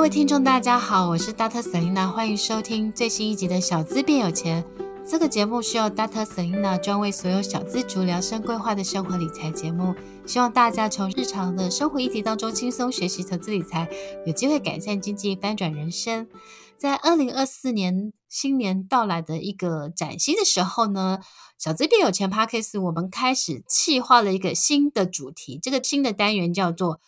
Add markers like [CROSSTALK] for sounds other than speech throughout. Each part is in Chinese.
各位听众，大家好，我是 Dr. Selina，欢迎收听最新一集的《小资变有钱》。这个节目是由 Dr. Selina 专为所有小资族量身规划的生活理财节目，希望大家从日常的生活议题当中轻松学习投资理财，有机会改善经济，翻转人生。在二零二四年新年到来的一个崭新的时候呢，小资变有钱 Podcast 我们开始企划了一个新的主题，这个新的单元叫做。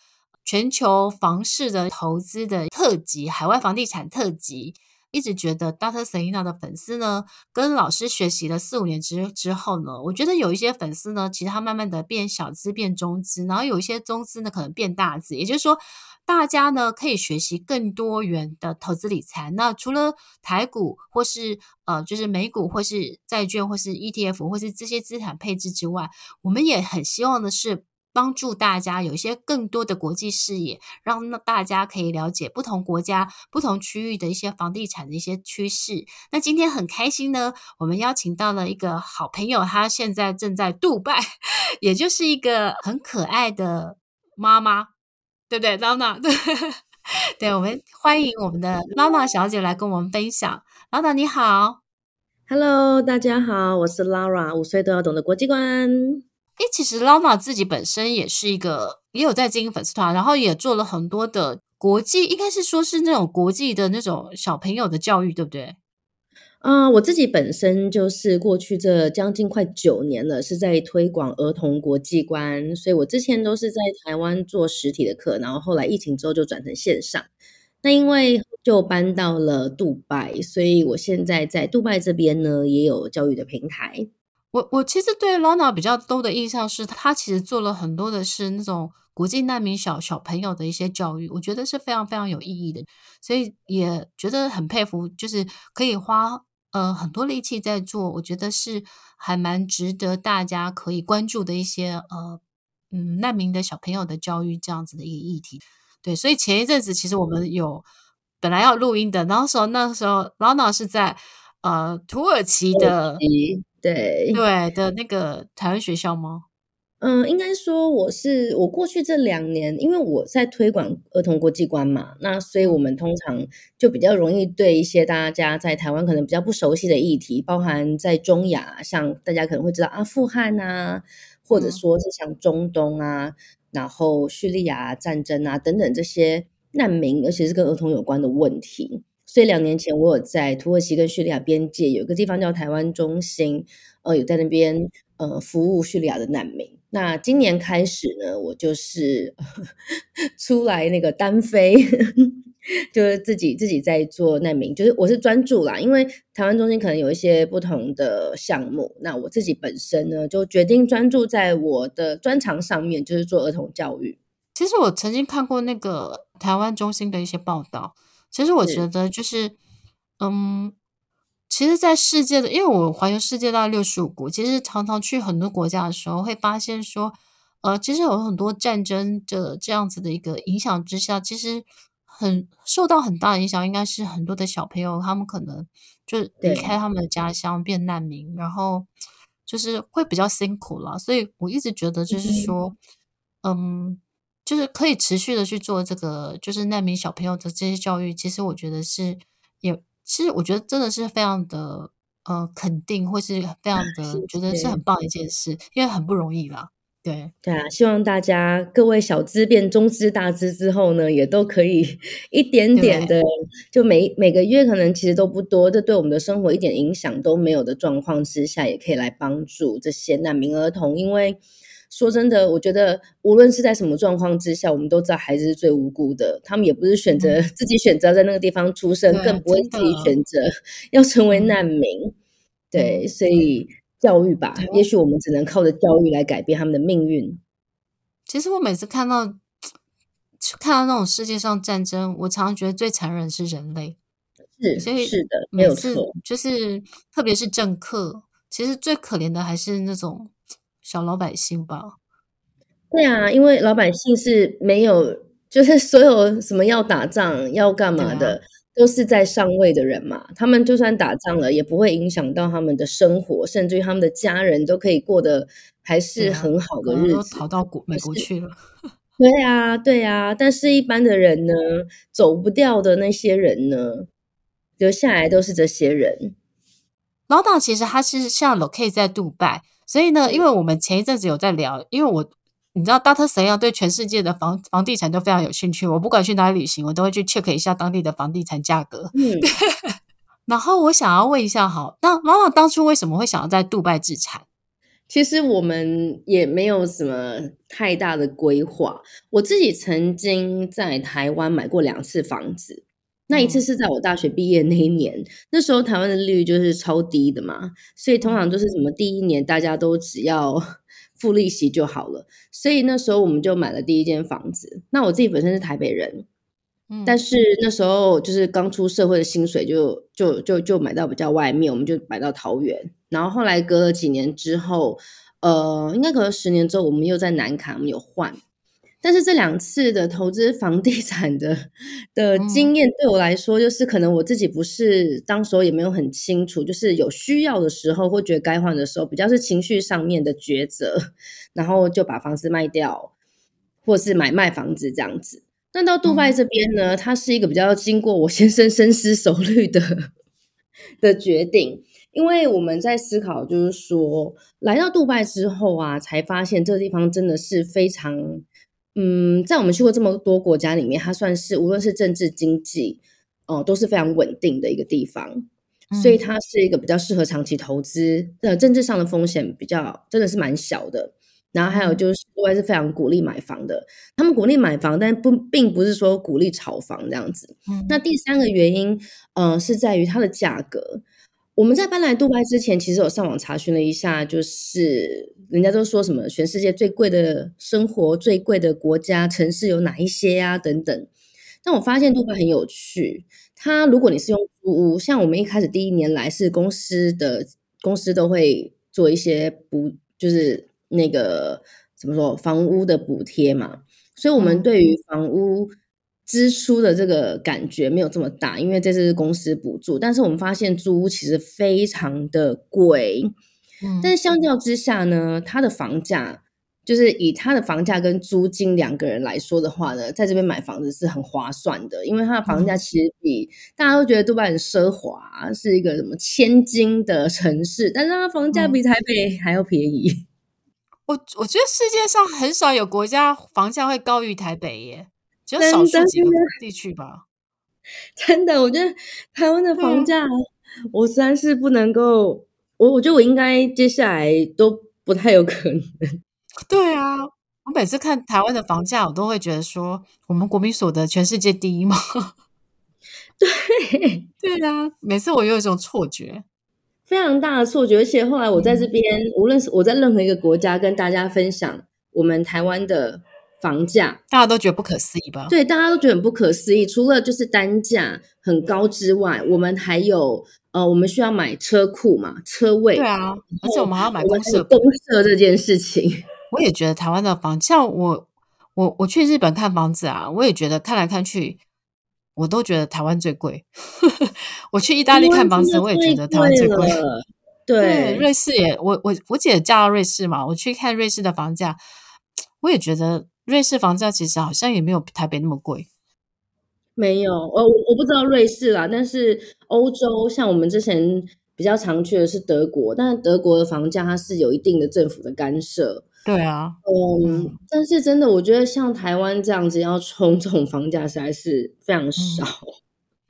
全球房市的投资的特辑，海外房地产特辑，一直觉得 Dr. Selena 的粉丝呢，跟老师学习了四五年之之后呢，我觉得有一些粉丝呢，其实他慢慢的变小资变中资，然后有一些中资呢，可能变大资，也就是说，大家呢可以学习更多元的投资理财。那除了台股或是呃，就是美股或是债券或是 ETF 或是这些资产配置之外，我们也很希望的是。帮助大家有一些更多的国际视野，让大家可以了解不同国家、不同区域的一些房地产的一些趋势。那今天很开心呢，我们邀请到了一个好朋友，他现在正在杜拜，[LAUGHS] 也就是一个很可爱的妈妈，对不对，Lana？对，[LAUGHS] 对，我们欢迎我们的 Lana 小姐来跟我们分享。Lana 你好，Hello，大家好，我是 Lara，五岁都要懂的国际观。诶，其实 Lama 自己本身也是一个，也有在经营粉丝团，然后也做了很多的国际，应该是说是那种国际的那种小朋友的教育，对不对？啊、我自己本身就是过去这将近快九年了，是在推广儿童国际观，所以我之前都是在台湾做实体的课，然后后来疫情之后就转成线上。那因为就搬到了杜拜，所以我现在在杜拜这边呢，也有教育的平台。我我其实对 Lana 比较多的印象是，他其实做了很多的是那种国际难民小小朋友的一些教育，我觉得是非常非常有意义的，所以也觉得很佩服，就是可以花呃很多力气在做，我觉得是还蛮值得大家可以关注的一些呃嗯难民的小朋友的教育这样子的一个议题。对，所以前一阵子其实我们有本来要录音的，然后说那时候 Lana 是在呃土耳其的。对对的那个台湾学校吗？嗯，应该说我是我过去这两年，因为我在推广儿童国际观嘛，那所以我们通常就比较容易对一些大家在台湾可能比较不熟悉的议题，包含在中亚，像大家可能会知道阿富汗啊，或者说是像中东啊，嗯、然后叙利亚战争啊等等这些难民，而且是跟儿童有关的问题。所以两年前，我有在土耳其跟叙利亚边界有一个地方叫台湾中心，呃，有在那边呃服务叙利亚的难民。那今年开始呢，我就是 [LAUGHS] 出来那个单飞，[LAUGHS] 就是自己自己在做难民，就是我是专注啦，因为台湾中心可能有一些不同的项目，那我自己本身呢就决定专注在我的专长上面，就是做儿童教育。其实我曾经看过那个台湾中心的一些报道。其实我觉得就是，嗯，其实，在世界的，因为我环游世界大概六十五国，其实常常去很多国家的时候，会发现说，呃，其实有很多战争的这样子的一个影响之下，其实很受到很大的影响，应该是很多的小朋友，他们可能就离开他们的家乡变难民，然后就是会比较辛苦了。所以我一直觉得就是说，嗯。嗯就是可以持续的去做这个，就是难民小朋友的这些教育。其实我觉得是，也其实我觉得真的是非常的呃肯定，或是非常 [LAUGHS] 的是觉得是很棒的一件事，因为很不容易啦。对对啊，希望大家各位小资变中资大资之后呢，也都可以一点点的，就每每个月可能其实都不多，这对我们的生活一点影响都没有的状况之下，也可以来帮助这些难民儿童，因为。说真的，我觉得无论是在什么状况之下，我们都知道孩子是最无辜的。他们也不是选择、嗯、[LAUGHS] 自己选择在那个地方出生，更不会自己选择要成为难民。嗯、对，所以教育吧，也许我们只能靠着教育来改变他们的命运。其实我每次看到看到那种世界上战争，我常常觉得最残忍是人类。是，所以是的，没有错。就是特别是政客，其实最可怜的还是那种。小老百姓吧，对啊，因为老百姓是没有，就是所有什么要打仗要干嘛的，啊、都是在上位的人嘛。他们就算打仗了，也不会影响到他们的生活，甚至于他们的家人都可以过得还是很好的日子。啊、都逃到国美国去了。对啊，对啊，但是一般的人呢，走不掉的那些人呢，留下来都是这些人。老大其实他是像 locate 在杜拜，所以呢，因为我们前一阵子有在聊，因为我你知道，Dr. Selena 对全世界的房房地产都非常有兴趣，我不管去哪里旅行，我都会去 check 一下当地的房地产价格。嗯，[LAUGHS] 然后我想要问一下，好，那妈妈当初为什么会想要在杜拜置产？其实我们也没有什么太大的规划。我自己曾经在台湾买过两次房子，那一次是在我大学毕业那一年，嗯、那时候台湾的利率就是超低的嘛，所以通常就是什么第一年大家都只要 [LAUGHS] 付利息就好了，所以那时候我们就买了第一间房子。那我自己本身是台北人。嗯但是那时候就是刚出社会的薪水就，就就就就买到比较外面，我们就买到桃园。然后后来隔了几年之后，呃，应该隔了十年之后，我们又在南崁，我们有换。但是这两次的投资房地产的的经验对我来说，就是可能我自己不是当时候也没有很清楚，就是有需要的时候或觉得该换的时候，比较是情绪上面的抉择，然后就把房子卖掉，或是买卖房子这样子。那到杜拜这边呢，它是一个比较经过我先生深思熟虑的的决定，因为我们在思考，就是说来到杜拜之后啊，才发现这个地方真的是非常，嗯，在我们去过这么多国家里面，它算是无论是政治经济哦、呃、都是非常稳定的一个地方，所以它是一个比较适合长期投资，呃，政治上的风险比较真的是蛮小的。然后还有就是，国外是非常鼓励买房的。他们鼓励买房，但不并不是说鼓励炒房这样子。嗯。那第三个原因，呃，是在于它的价格。我们在搬来杜拜之前，其实有上网查询了一下，就是人家都说什么全世界最贵的生活、最贵的国家、城市有哪一些呀？等等。但我发现杜拜很有趣。它如果你是用租屋，像我们一开始第一年来是公司的公司都会做一些补，就是。那个怎么说，房屋的补贴嘛，所以我们对于房屋支出的这个感觉没有这么大，因为这是公司补助。但是我们发现租屋其实非常的贵，嗯，但是相较之下呢，它的房价就是以它的房价跟租金两个人来说的话呢，在这边买房子是很划算的，因为它的房价其实比大家都觉得杜拜很奢华，是一个什么千金的城市，但是它房价比台北还要便宜。我我觉得世界上很少有国家房价会高于台北耶，只有少数几个地区吧。[LAUGHS] 真的，我觉得台湾的房价，我实在是不能够。我我觉得我应该接下来都不太有可能。[LAUGHS] 对啊，我每次看台湾的房价，我都会觉得说，我们国民所得全世界第一吗？[LAUGHS] 对对啊，每次我有一种错觉。非常大的错觉，而且后来我在这边，嗯、无论是我在任何一个国家跟大家分享我们台湾的房价，大家都觉得不可思议吧？对，大家都觉得很不可思议。除了就是单价很高之外，我们还有呃，我们需要买车库嘛，车位。对啊，而且我们还要买公社公社这件事情。我也觉得台湾的房，像我我我去日本看房子啊，我也觉得看来看去。我都觉得台湾最贵。[LAUGHS] 我去意大利看房子，我也觉得台湾最贵。对，对，瑞士也，我我我姐嫁到瑞士嘛，我去看瑞士的房价，我也觉得瑞士房价其实好像也没有台北那么贵。没有，我我不知道瑞士啦，但是欧洲像我们之前比较常去的是德国，但是德国的房价它是有一定的政府的干涉。对啊，嗯，但是真的，我觉得像台湾这样子要冲这种房价实在是非常少。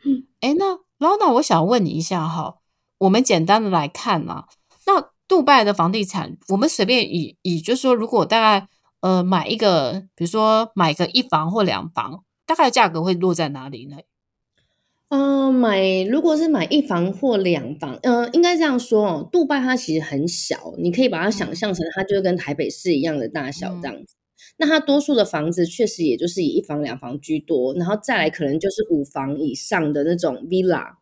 嗯，哎，那老那我想问你一下哈，我们简单的来看嘛，那杜拜的房地产，我们随便以以就是说，如果大概呃买一个，比如说买个一房或两房，大概价格会落在哪里呢？嗯、呃，买如果是买一房或两房，嗯、呃，应该这样说哦。杜拜它其实很小，你可以把它想象成它就跟台北市一样的大小这样子。嗯、那它多数的房子确实也就是以一房两房居多，然后再来可能就是五房以上的那种 villa。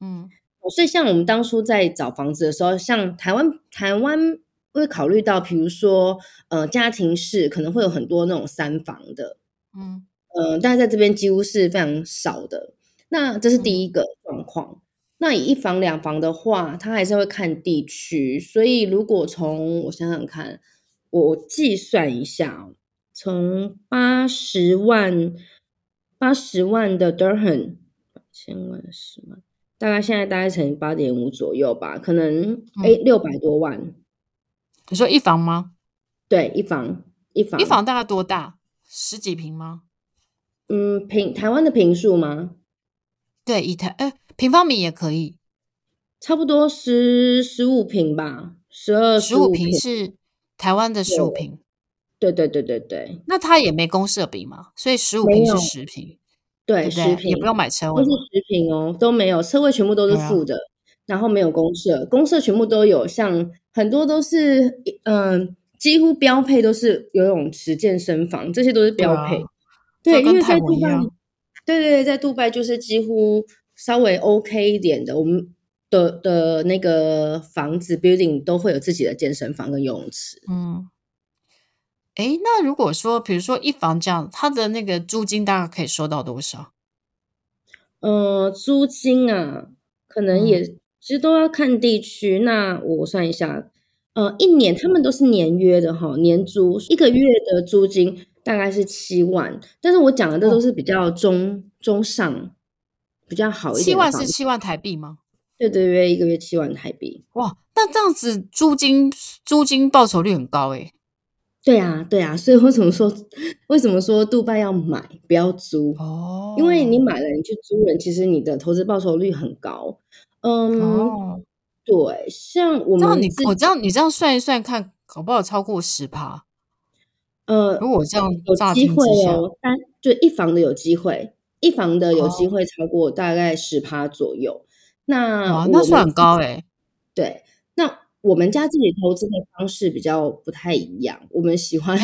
嗯，所以像我们当初在找房子的时候，像台湾台湾会考虑到，比如说呃家庭式可能会有很多那种三房的，嗯嗯、呃，但是在这边几乎是非常少的。那这是第一个状况。那以一房两房的话，它还是会看地区。所以如果从我想想看，我计算一下，从八十万八十万的 Durham，千万十万，大概现在大概乘八点五左右吧，可能哎六百多万。你说一房吗？对，一房一房一房大概多大？十几平吗？嗯，平台湾的平数吗？对，以台呃平方米也可以，差不多十十五平吧，十二十五平是台湾的十五平。对对对对对，那它也没公设比嘛，所以十五平是十平，对，对，十平也不用买车位，都是十平哦，都没有车位，全部都是负的，啊、然后没有公社，公社全部都有，像很多都是嗯、呃，几乎标配都是游泳池、健身房，这些都是标配。对，啊、对，因为在杜拜，对对对，在杜拜就是几乎稍微 OK 一点的，我们的的那个房子 building 都会有自己的健身房跟游泳池。嗯，哎，那如果说，比如说一房这样，它的那个租金大概可以收到多少？呃，租金啊，可能也、嗯、其实都要看地区。那我算一下，呃，一年他们都是年约的哈，年租一个月的租金。大概是七万，但是我讲的这都是比较中、哦、中上，比较好一点。七万是七万台币吗？对对对，一个月七万台币。哇，那这样子租金租金报酬率很高诶。对啊，对啊，所以为什么说为什么说杜拜要买不要租？哦，因为你买了你去租人，其实你的投资报酬率很高。嗯，哦、对，像我们你我这样你这样算一算看，搞不好超过十趴。呃，如果这样有机会哦，单就一房的有机会，一房的有机会超过大概十趴左右。哦、那那算很高诶。对，那我们家自己投资的方式比较不太一样，我们喜欢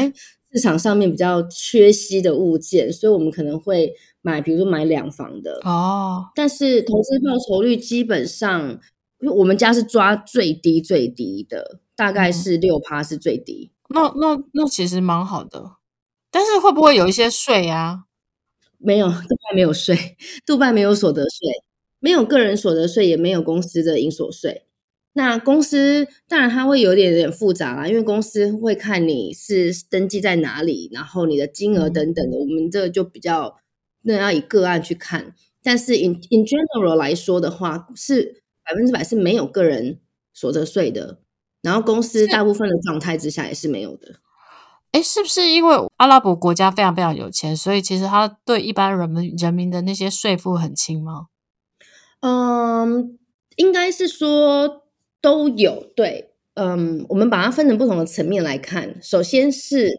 市场上面比较缺稀的物件，所以我们可能会买，比如说买两房的哦。但是投资报酬率基本上，我们家是抓最低最低的，大概是六趴是最低。嗯那那那其实蛮好的，但是会不会有一些税啊？没有，杜拜没有税，杜拜没有所得税，没有个人所得税，也没有公司的营所税。那公司当然它会有点点复杂啦，因为公司会看你是登记在哪里，然后你的金额等等的，嗯、我们这个就比较那要以个案去看。但是 in in general 来说的话，是百分之百是没有个人所得税的。然后公司大部分的状态之下也是没有的。哎，是不是因为阿拉伯国家非常非常有钱，所以其实他对一般人们人民的那些税负很轻吗？嗯，应该是说都有。对，嗯，我们把它分成不同的层面来看。首先是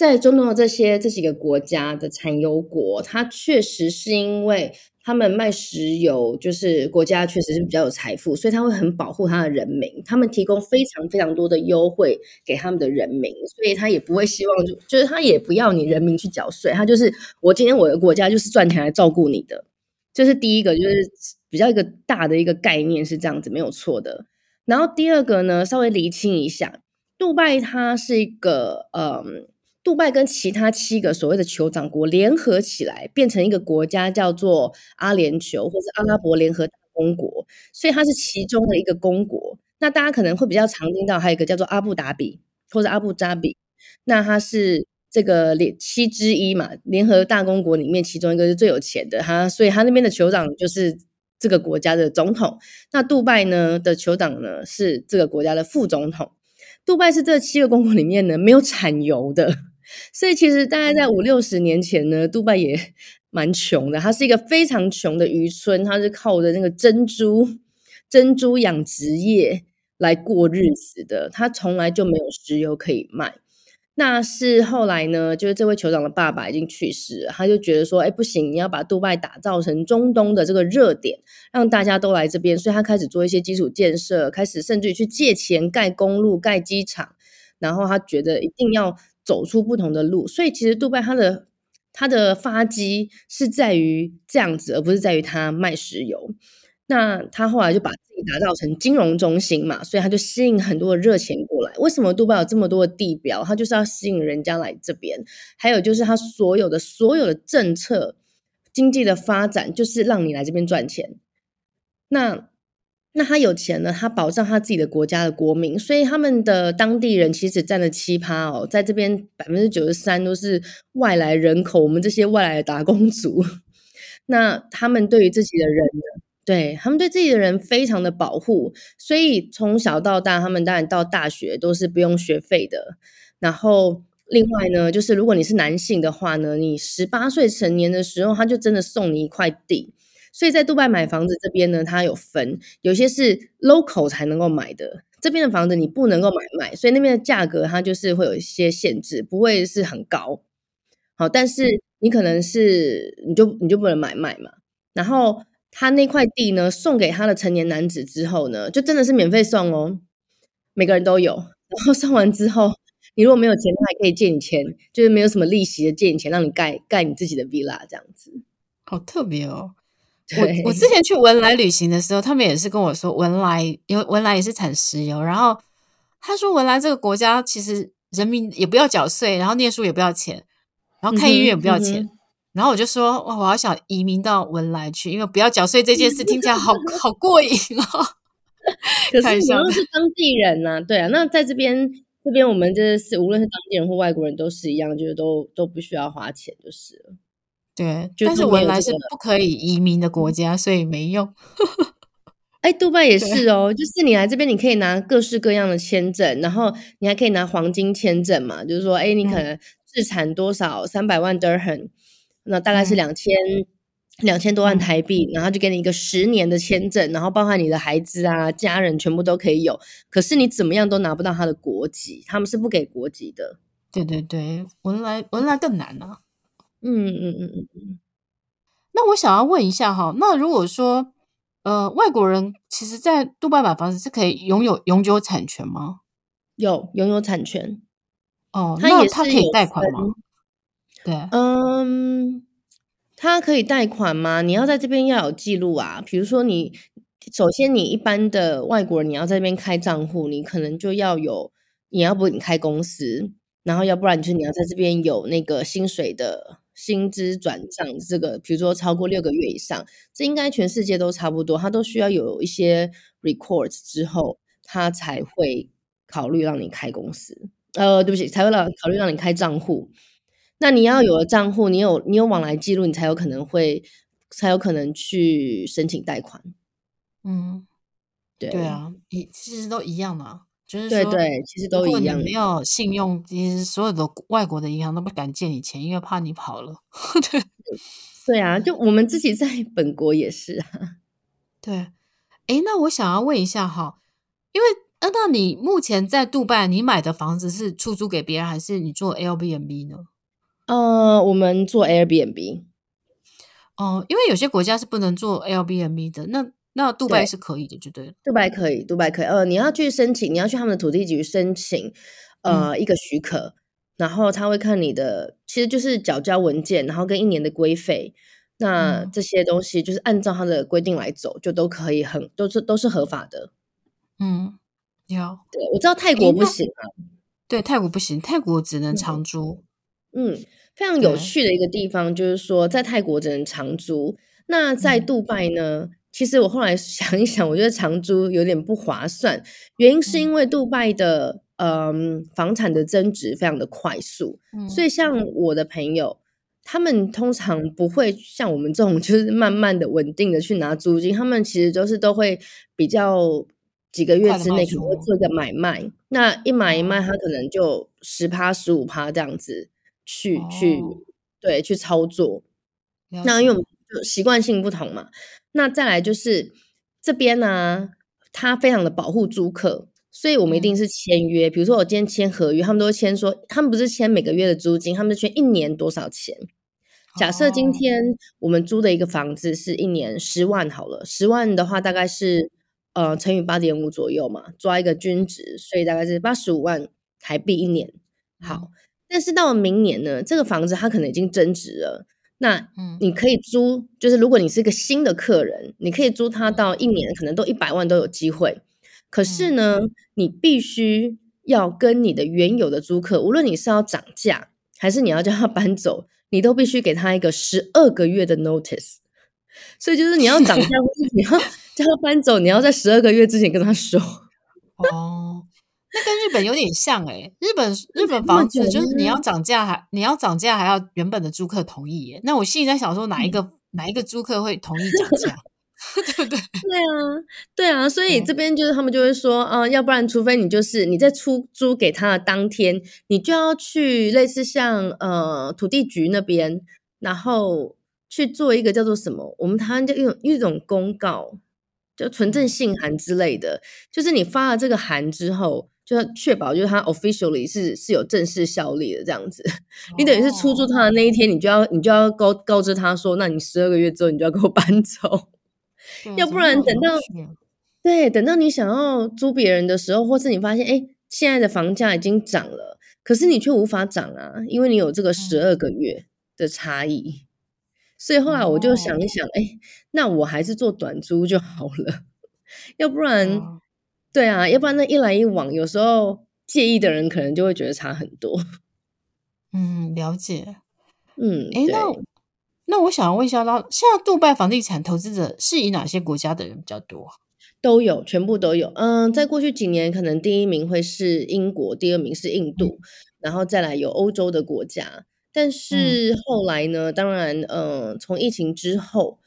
在中东的这些这几个国家的产油国，它确实是因为。他们卖石油，就是国家确实是比较有财富，所以他会很保护他的人民。他们提供非常非常多的优惠给他们的人民，所以他也不会希望就就是他也不要你人民去缴税。他就是我今天我的国家就是赚钱来照顾你的，这、是第一个，就是比较一个大的一个概念是这样子，没有错的。然后第二个呢，稍微厘清一下，杜拜它是一个嗯。杜拜跟其他七个所谓的酋长国联合起来，变成一个国家，叫做阿联酋或者阿拉伯联合大公国，所以它是其中的一个公国。那大家可能会比较常听到，还有一个叫做阿布达比或者阿布扎比，那它是这个联七之一嘛，联合大公国里面其中一个是最有钱的，哈，所以他那边的酋长就是这个国家的总统。那杜拜呢的酋长呢是这个国家的副总统。杜拜是这七个公国里面呢没有产油的。所以其实大概在五六十年前呢，杜拜也 [LAUGHS] 蛮穷的。它是一个非常穷的渔村，它是靠着那个珍珠、珍珠养殖业来过日子的。它从来就没有石油可以卖。那是后来呢，就是这位酋长的爸爸已经去世了，他就觉得说，哎，不行，你要把杜拜打造成中东的这个热点，让大家都来这边。所以他开始做一些基础建设，开始甚至于去借钱盖公路、盖机场。然后他觉得一定要。走出不同的路，所以其实杜拜它的它的发迹是在于这样子，而不是在于它卖石油。那他后来就把自己打造成金融中心嘛，所以他就吸引很多的热钱过来。为什么杜拜有这么多的地标？他就是要吸引人家来这边。还有就是他所有的所有的政策、经济的发展，就是让你来这边赚钱。那那他有钱呢，他保障他自己的国家的国民，所以他们的当地人其实占了七趴哦，在这边百分之九十三都是外来人口，我们这些外来的打工族。那他们对于自己的人，对他们对自己的人非常的保护，所以从小到大，他们当然到大学都是不用学费的。然后另外呢，就是如果你是男性的话呢，你十八岁成年的时候，他就真的送你一块地。所以在杜拜买房子这边呢，它有分，有些是 local 才能够买的，这边的房子你不能够买卖，所以那边的价格它就是会有一些限制，不会是很高。好，但是你可能是你就你就不能买卖嘛。然后他那块地呢，送给他的成年男子之后呢，就真的是免费送哦，每个人都有。然后送完之后，你如果没有钱，他还可以借你钱，就是没有什么利息的借你钱，让你盖盖你自己的 villa 这样子。好特别哦。我我之前去文莱旅行的时候，他们也是跟我说文莱，因为文莱也是产石油。然后他说文莱这个国家其实人民也不要缴税，然后念书也不要钱，然后看医院也不要钱。嗯嗯、然后我就说哇，我好想移民到文莱去，因为不要缴税这件事听起来好 [LAUGHS] 好过瘾哦。可是你又是当地人呐、啊，对啊。那在这边这边我们这是无论是当地人或外国人都是一样，就是都都不需要花钱就是了。对，但是文莱是不可以移民的国家，所以没用。[LAUGHS] 哎，杜拜也是哦，就是你来这边，你可以拿各式各样的签证，然后你还可以拿黄金签证嘛，就是说，哎，你可能自产多少三百万 dirham，那大概是两千两千多万台币，然后就给你一个十年的签证，然后包含你的孩子啊、家人全部都可以有。可是你怎么样都拿不到他的国籍，他们是不给国籍的。对对对，文莱文莱更难啊。嗯嗯嗯嗯嗯，那我想要问一下哈，那如果说呃外国人其实，在杜拜买房子是可以拥有永久产权吗？有拥有产权哦，那他可以贷款吗？对，嗯，他可以贷款吗？你要在这边要有记录啊，比如说你首先你一般的外国人你要在这边开账户，你可能就要有，你要不你开公司，然后要不然就是你要在这边有那个薪水的。薪资转账这个，比如说超过六个月以上，这应该全世界都差不多，他都需要有一些 records 之后，他才会考虑让你开公司。呃，对不起，才会让考虑让你开账户。那你要有了账户，你有你有往来记录，你才有可能会才有可能去申请贷款。嗯，对对啊，一其实都一样嘛。就是对对，其实都一样。如果你没有信用，其实所有的外国的银行都不敢借你钱，因为怕你跑了。[LAUGHS] 对对啊，就我们自己在 [LAUGHS] 本国也是啊。对，哎，那我想要问一下哈，因为那那你目前在杜拜，你买的房子是出租给别人，还是你做 Airbnb 呢？呃，我们做 Airbnb。哦，因为有些国家是不能做 Airbnb 的，那。那杜拜是可以的，就对了。杜拜可以，杜拜可以。呃，你要去申请，你要去他们的土地局申请，呃，嗯、一个许可，然后他会看你的，其实就是缴交文件，然后跟一年的规费，那这些东西就是按照他的规定来走，就都可以很，都是都是合法的。嗯，有。对，我知道泰国不行啊。对，泰国不行，泰国只能长租。嗯，非常有趣的一个地方就是说，在泰国只能长租，那在杜拜呢？嗯其实我后来想一想，我觉得长租有点不划算，原因是因为杜拜的嗯房产的增值非常的快速，嗯，所以像我的朋友，他们通常不会像我们这种就是慢慢的稳定的去拿租金，他们其实都是都会比较几个月之内可能会做一个买卖，那一买一卖，他可能就十趴十五趴这样子去，哦，去对去操作，那因为我们就习惯性不同嘛。那再来就是这边呢、啊，他非常的保护租客，所以我们一定是签约。嗯、比如说我今天签合约，他们都会签说，他们不是签每个月的租金，他们是签一年多少钱。假设今天我们租的一个房子是一年十万好了，十万的话大概是呃乘以八点五左右嘛，抓一个均值，所以大概是八十五万台币一年。好，但是到了明年呢，这个房子它可能已经增值了。那你可以租，就是如果你是一个新的客人，你可以租他到一年，可能都一百万都有机会。可是呢，你必须要跟你的原有的租客，无论你是要涨价，还是你要叫他搬走，你都必须给他一个十二个月的 notice。所以就是你要涨价，或是你要 [LAUGHS] 叫他搬走，你要在十二个月之前跟他说。[LAUGHS] 哦，那跟日本有点像哎、欸，日本日本房子就是你要涨价还你要涨价还要原本的租客同意耶。那我心里在想说，哪一个、嗯、哪一个租客会同意涨价？[LAUGHS] 对不对？对啊，对啊，所以这边就是他们就会说，啊、呃，要不然除非你就是你在出租给他的当天，你就要去类似像呃土地局那边，然后去做一个叫做什么，我们台湾叫一种一种公告，就存证信函之类的，就是你发了这个函之后，就要确保就是它 officially 是是有正式效力的这样子。你等于是出租他的那一天，你就要你就要告告知他说，那你十二个月之后你就要给我搬走。要不然等到对，等到你想要租别人的时候，或是你发现哎，现在的房价已经涨了，可是你却无法涨啊，因为你有这个十二个月的差异。所以后来我就想一想，哎，那我还是做短租就好了。[LAUGHS] 要不然，对啊，要不然那一来一往，有时候介意的人可能就会觉得差很多。[LAUGHS] 嗯，了解。嗯，哎，那。那我想要问一下，那现在杜拜房地产投资者是以哪些国家的人比较多？都有，全部都有。嗯，在过去几年，可能第一名会是英国，第二名是印度，嗯、然后再来有欧洲的国家。但是后来呢，嗯、当然，嗯，从疫情之后，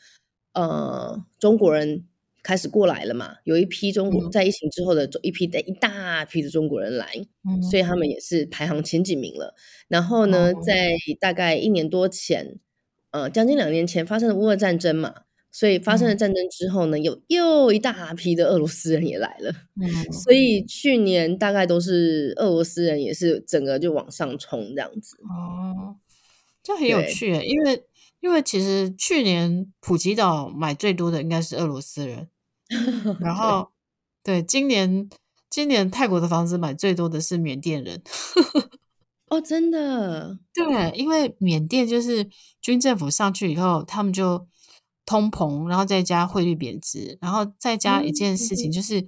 呃，中国人开始过来了嘛，有一批中国、嗯、在疫情之后的一批的一大批的中国人来，嗯、所以他们也是排行前几名了。然后呢，嗯、在大概一年多前。呃，将近两年前发生了乌俄战争嘛，所以发生了战争之后呢，有、嗯、又一大批的俄罗斯人也来了，嗯，所以去年大概都是俄罗斯人也是整个就往上冲这样子。哦，这很有趣，因为因为其实去年普吉岛买最多的应该是俄罗斯人，[LAUGHS] 然后对，对今年今年泰国的房子买最多的是缅甸人。[LAUGHS] 哦，真的，对，因为缅甸就是军政府上去以后，他们就通膨，然后再加汇率贬值，然后再加一件事情，就是，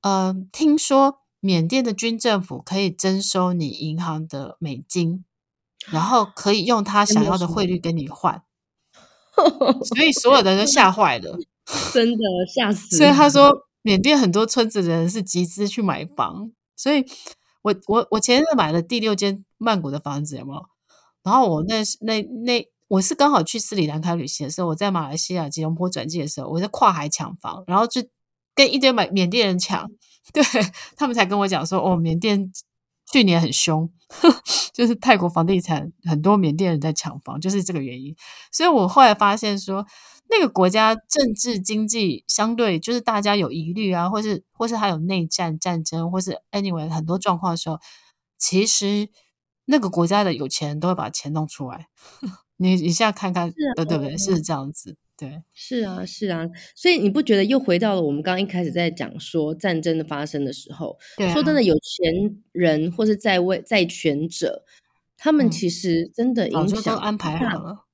嗯、呃，听说缅甸的军政府可以征收你银行的美金，然后可以用他想要的汇率跟你换，[LAUGHS] 所以所有的人都吓坏了，[LAUGHS] 真的吓死。所以他说，缅甸很多村子的人是集资去买房，所以。我我我前阵买了第六间曼谷的房子，有没有？然后我那那那我是刚好去斯里兰卡旅行的时候，我在马来西亚吉隆坡转机的时候，我在跨海抢房，然后就跟一堆买缅甸人抢，[LAUGHS] 对他们才跟我讲说，哦，缅甸去年很凶，[LAUGHS] 就是泰国房地产很多缅甸人在抢房，就是这个原因。所以我后来发现说。那个国家政治经济相对就是大家有疑虑啊，或是或是还有内战战争，或是 anyway 很多状况的时候，其实那个国家的有钱人都会把钱弄出来。[LAUGHS] 你你现在看看，对、啊、对不对？是这样子，对，是啊，是啊。所以你不觉得又回到了我们刚刚一开始在讲说战争的发生的时候，对啊、说真的，有钱人或是在位在权者，他们其实真的影响、嗯、都安排好了。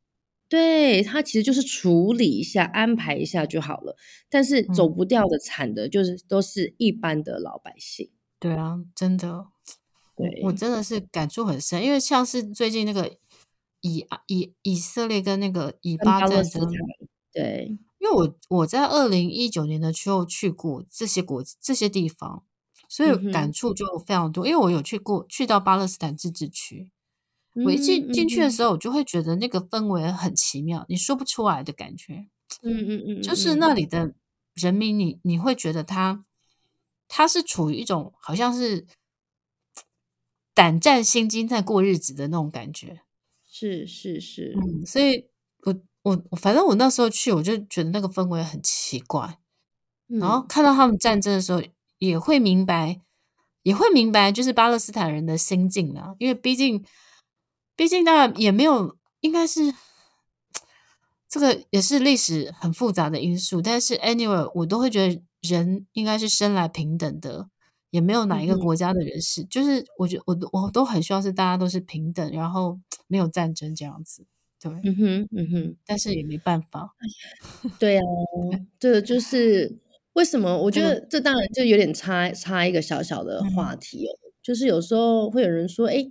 对，他其实就是处理一下、安排一下就好了，但是走不掉的、惨的，就是都是一般的老百姓。对啊，真的，对，我真的是感触很深，因为像是最近那个以以以色列跟那个以巴战争，对，因为我我在二零一九年的时候去过这些国这些地方，所以感触就非常多，嗯、因为我有去过去到巴勒斯坦自治区。我一进进去的时候，我就会觉得那个氛围很奇妙，你说不出来的感觉。嗯嗯嗯，就是那里的人民，你你会觉得他他是处于一种好像是胆战心惊在过日子的那种感觉。是是是，嗯，所以我我反正我那时候去，我就觉得那个氛围很奇怪。然后看到他们战争的时候，也会明白，也会明白，就是巴勒斯坦人的心境啊，因为毕竟。毕竟，当然也没有，应该是这个也是历史很复杂的因素。但是，anyway，我都会觉得人应该是生来平等的，也没有哪一个国家的人是，嗯、就是我觉得我都我都很希望是大家都是平等，然后 [TSK] 没有战争这样子。对，嗯哼，嗯哼，但是也没办法。对啊，[LAUGHS] 这就是为什么？我觉得这当然就有点插插一个小小的话题哦，嗯、就是有时候会有人说，哎。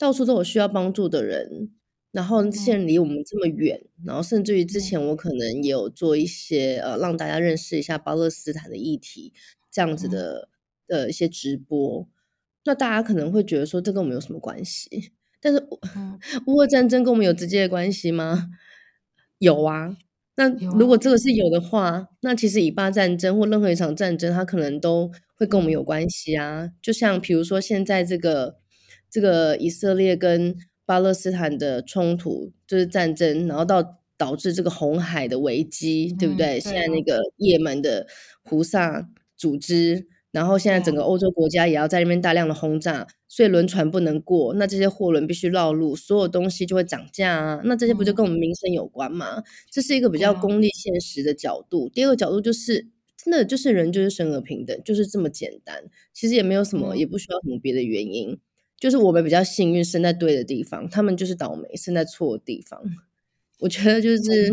到处都有需要帮助的人，然后这些人离我们这么远，嗯、然后甚至于之前我可能也有做一些、嗯、呃让大家认识一下巴勒斯坦的议题这样子的、嗯、的一些直播，那大家可能会觉得说这跟我们有什么关系？但是乌俄战争跟我们有直接的关系吗？有啊。那如果这个是有的话，那其实以巴战争或任何一场战争，它可能都会跟我们有关系啊。就像比如说现在这个这个以色列跟巴勒斯坦的冲突，就是战争，然后到导致这个红海的危机，对不对？嗯、现在那个也门的胡萨组织。然后现在整个欧洲国家也要在那边大量的轰炸，所以轮船不能过，那这些货轮必须绕路，所有东西就会涨价啊。那这些不就跟我们民生有关吗？这是一个比较功利现实的角度。第二个角度就是，真的就是人就是生而平等，就是这么简单。其实也没有什么，也不需要什么别的原因，就是我们比较幸运生在对的地方，他们就是倒霉生在错的地方。我觉得就是，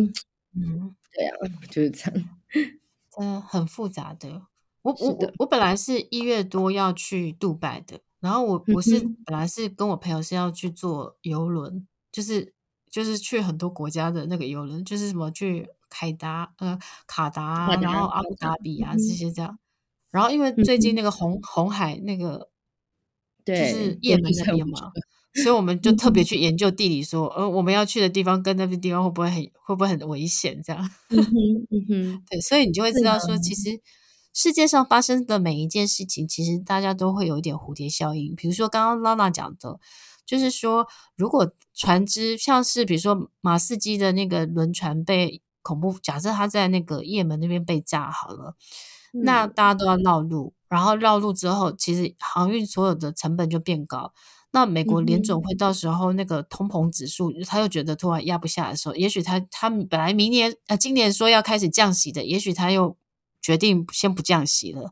嗯，对啊，就是这样，[LAUGHS] 真的很复杂的。我我我我本来是一月多要去杜拜的，然后我我是本来是跟我朋友是要去坐游轮，就是就是去很多国家的那个游轮，就是什么去凯达呃卡达，然后阿布达比啊这些这样。然后因为最近那个红红海那个就是也门那边嘛，所以我们就特别去研究地理说，说呃我们要去的地方跟那边地方会不会很会不会很危险这样。嗯哼嗯哼，对，所以你就会知道说其实。世界上发生的每一件事情，其实大家都会有一点蝴蝶效应。比如说刚刚 Lana 讲的，就是说，如果船只像是比如说马士基的那个轮船被恐怖，假设他在那个也门那边被炸好了，嗯、那大家都要绕路，然后绕路之后，其实航运所有的成本就变高。那美国联准会到时候那个通膨指数，嗯、他又觉得突然压不下来的时候，也许他他们本来明年呃今年说要开始降息的，也许他又。决定先不降息了，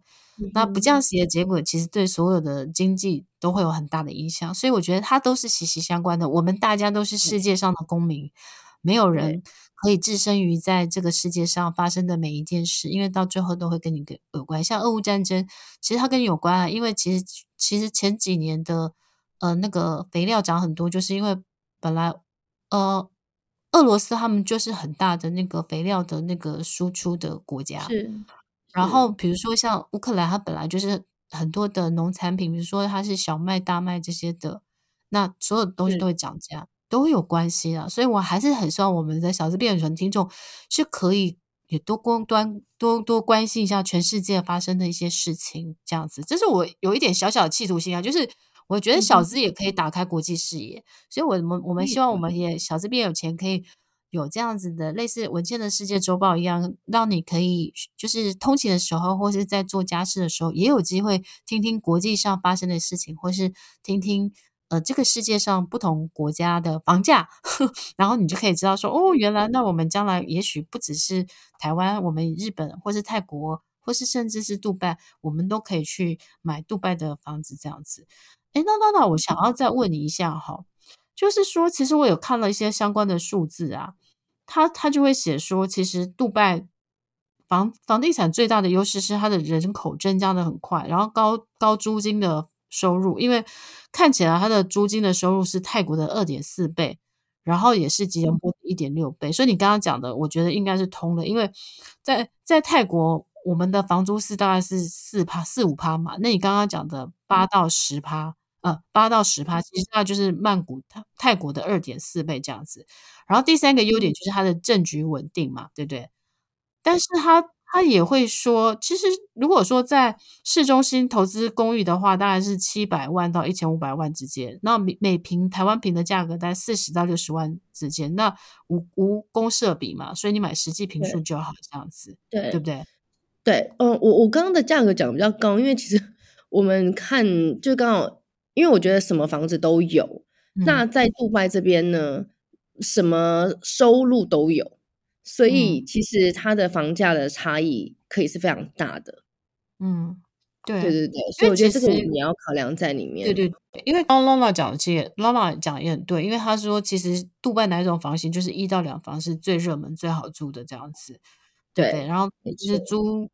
那不降息的结果，其实对所有的经济都会有很大的影响，所以我觉得它都是息息相关的。我们大家都是世界上的公民，没有人可以置身于在这个世界上发生的每一件事，因为到最后都会跟你跟有关。像俄乌战争，其实它跟你有关啊，因为其实其实前几年的呃那个肥料涨很多，就是因为本来呃。俄罗斯他们就是很大的那个肥料的那个输出的国家，是。然后比如说像乌克兰，它本来就是很多的农产品，比如说它是小麦、大麦这些的，那所有的东西都会涨价，都会有关系的。所以我还是很希望我们的小资变有钱听众是可以也多关端多多关心一下全世界发生的一些事情，这样子。这是我有一点小小的企图心啊，就是。我觉得小资也可以打开国际视野，嗯、所以我们我们希望我们也小资变有钱，可以有这样子的类似文茜的世界周报一样，让你可以就是通勤的时候，或是在做家事的时候，也有机会听听国际上发生的事情，或是听听呃这个世界上不同国家的房价，[LAUGHS] 然后你就可以知道说哦，原来那我们将来也许不只是台湾，我们日本或是泰国，或是甚至是杜拜，我们都可以去买杜拜的房子这样子。哎，那那那，我想要再问你一下哈，就是说，其实我有看了一些相关的数字啊，他他就会写说，其实杜拜房房地产最大的优势是它的人口增加的很快，然后高高租金的收入，因为看起来它的租金的收入是泰国的二点四倍，然后也是吉隆坡的一点六倍，所以你刚刚讲的，我觉得应该是通的，因为在在泰国我们的房租是大概是四趴四五趴嘛，那你刚刚讲的八到十趴。呃，八到十趴，其实那就是曼谷泰国的二点四倍这样子。然后第三个优点就是它的政局稳定嘛，对不对？但是他他也会说，其实如果说在市中心投资公寓的话，大概是七百万到一千五百万之间。那每每平台湾平的价格在四十到六十万之间。那无无公设比嘛，所以你买实际平数就好这样子，对，对不对？对，嗯，我我刚刚的价格讲的比较高，因为其实我们看就刚好。因为我觉得什么房子都有，嗯、那在杜拜这边呢，什么收入都有，所以其实它的房价的差异可以是非常大的。嗯，对对对对，所以我觉得这个你要考量在里面。对对对，因为刚刚 Lana 讲的，其实 Lana 讲的也很对，因为他说其实杜拜哪一种房型就是一到两房是最热门、最好住的这样子。对，对，然后就是租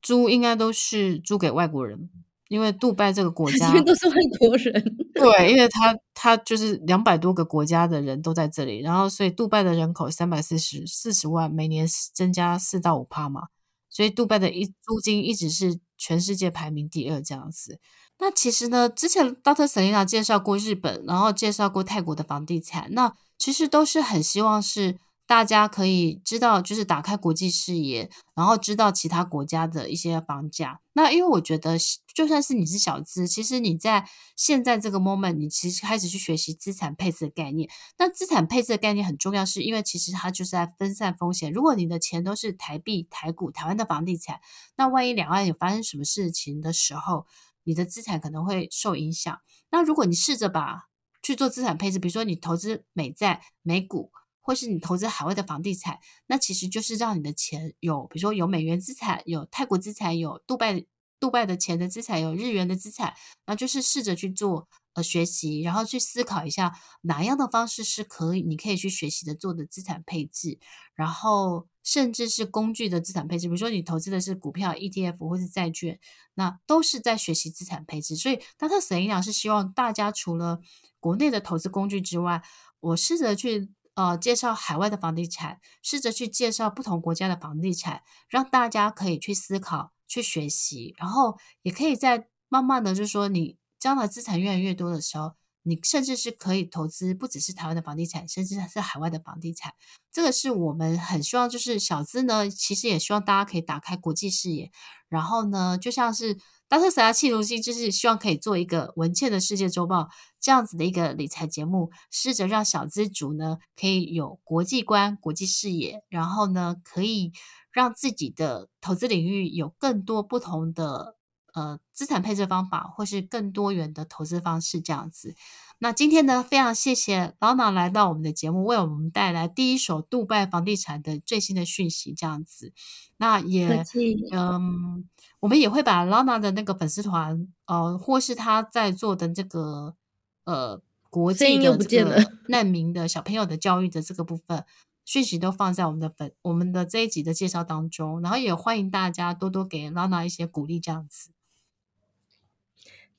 租应该都是租给外国人。因为杜拜这个国 [LAUGHS] 家，因为都是外国人，对，因为他他就是两百多个国家的人都在这里，然后所以杜拜的人口三百四十四十万，每年增加四到五趴嘛，所以杜拜的一租金一直是全世界排名第二这样子。那其实呢，之前 Dr. Selina 介绍过日本，然后介绍过泰国的房地产，那其实都是很希望是大家可以知道，就是打开国际视野，然后知道其他国家的一些房价。那因为我觉得，就算是你是小资，其实你在现在这个 moment，你其实开始去学习资产配置的概念。那资产配置的概念很重要，是因为其实它就是在分散风险。如果你的钱都是台币、台股、台湾的房地产，那万一两岸有发生什么事情的时候，你的资产可能会受影响。那如果你试着把去做资产配置，比如说你投资美债、美股，或是你投资海外的房地产，那其实就是让你的钱有，比如说有美元资产、有泰国资产、有杜拜杜拜的钱的资产、有日元的资产，那就是试着去做。呃，学习，然后去思考一下哪样的方式是可以，你可以去学习的做的资产配置，然后甚至是工具的资产配置，比如说你投资的是股票、ETF 或是债券，那都是在学习资产配置。所以，大特森林老师希望大家除了国内的投资工具之外，我试着去呃介绍海外的房地产，试着去介绍不同国家的房地产，让大家可以去思考、去学习，然后也可以在慢慢的就是说你。将来资产越来越多的时候，你甚至是可以投资不只是台湾的房地产，甚至是海外的房地产。这个是我们很希望，就是小资呢，其实也希望大家可以打开国际视野。然后呢，就像是当时想要企图心，就是希望可以做一个文茜的世界周报这样子的一个理财节目，试着让小资族呢可以有国际观、国际视野，然后呢可以让自己的投资领域有更多不同的。呃，资产配置方法，或是更多元的投资方式，这样子。那今天呢，非常谢谢 Lana 来到我们的节目，为我们带来第一手杜拜房地产的最新的讯息，这样子。那也，嗯，我们也会把 Lana 的那个粉丝团，呃，或是他在做的这个，呃，国际的这个难民的小朋友的教育的这个部分。讯息都放在我们的粉，我们的这一集的介绍当中，然后也欢迎大家多多给 Lana 一些鼓励，这样子。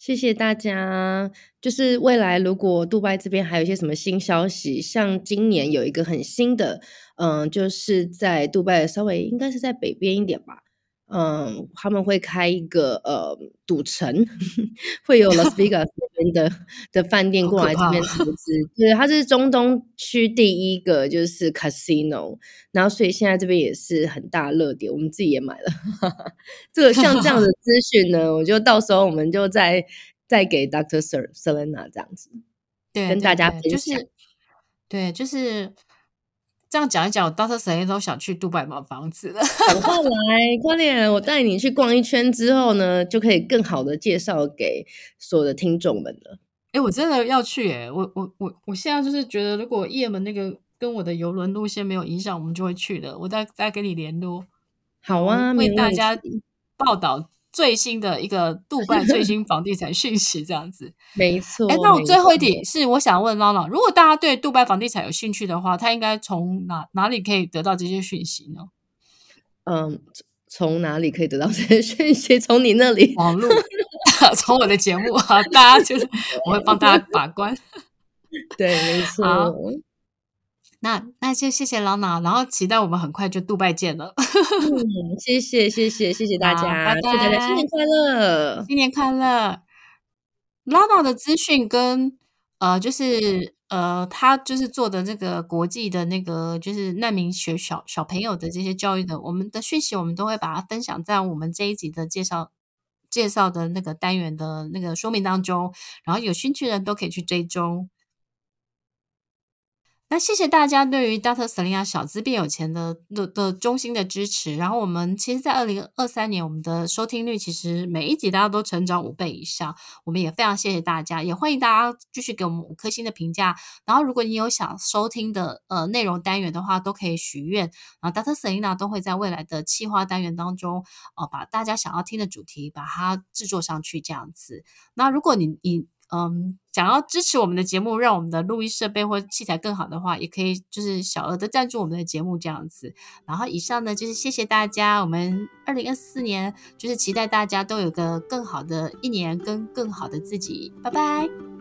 谢谢大家。就是未来如果杜拜这边还有一些什么新消息，像今年有一个很新的，嗯，就是在杜拜稍微应该是在北边一点吧。嗯，他们会开一个呃赌城，[LAUGHS] 会有 Las Vegas [LAUGHS] 那边的的饭店过来这边投资。对，它是中东区第一个就是 casino，然后所以现在这边也是很大热点，我们自己也买了。[LAUGHS] 这个像这样的资讯呢，我就到时候我们就再再给 Doctor Sir Selena 这样子，对，跟大家分享。就是，对，就是。这样讲一讲，我当时谁人都想去杜拜买房子了。赶快来，快点！我带你去逛一圈之后呢，就可以更好的介绍给所有的听众们了。哎，我真的要去哎！我我我我现在就是觉得，如果夜门那个跟我的游轮路线没有影响，我们就会去的。我再再跟你联络。好啊，为大家报道。最新的一个 [LAUGHS] 杜拜最新房地产讯息，这样子，没错。哎，那我最后一点是，我想问 Lana，如果大家对杜拜房地产有兴趣的话，他应该从哪哪里可以得到这些讯息呢？嗯，从哪里可以得到这些讯息？从你那里，网络，[LAUGHS] 从我的节目啊，大家就是我会帮大家把关。对，没错。那那就谢谢 Lana，然后期待我们很快就杜拜见了。嗯，[LAUGHS] 谢谢谢谢谢谢大家，祝大家新年快乐，新年快乐。Lana 的资讯跟呃，就是呃，他就是做的那个国际的那个就是难民学小小朋友的这些教育的，我们的讯息我们都会把它分享在我们这一集的介绍介绍的那个单元的那个说明当中，然后有兴趣的人都可以去追踪。那谢谢大家对于 Dr. Selina 小资变有钱的的的衷心的支持。然后我们其实，在二零二三年，我们的收听率其实每一集大家都成长五倍以上。我们也非常谢谢大家，也欢迎大家继续给我们五颗星的评价。然后，如果你有想收听的呃内容单元的话，都可以许愿。然后，Dr. Selina 都会在未来的企划单元当中，呃，把大家想要听的主题把它制作上去这样子。那如果你你嗯，想要支持我们的节目，让我们的录音设备或器材更好的话，也可以就是小额的赞助我们的节目这样子。然后以上呢，就是谢谢大家。我们二零二四年就是期待大家都有个更好的一年，跟更好的自己。拜拜。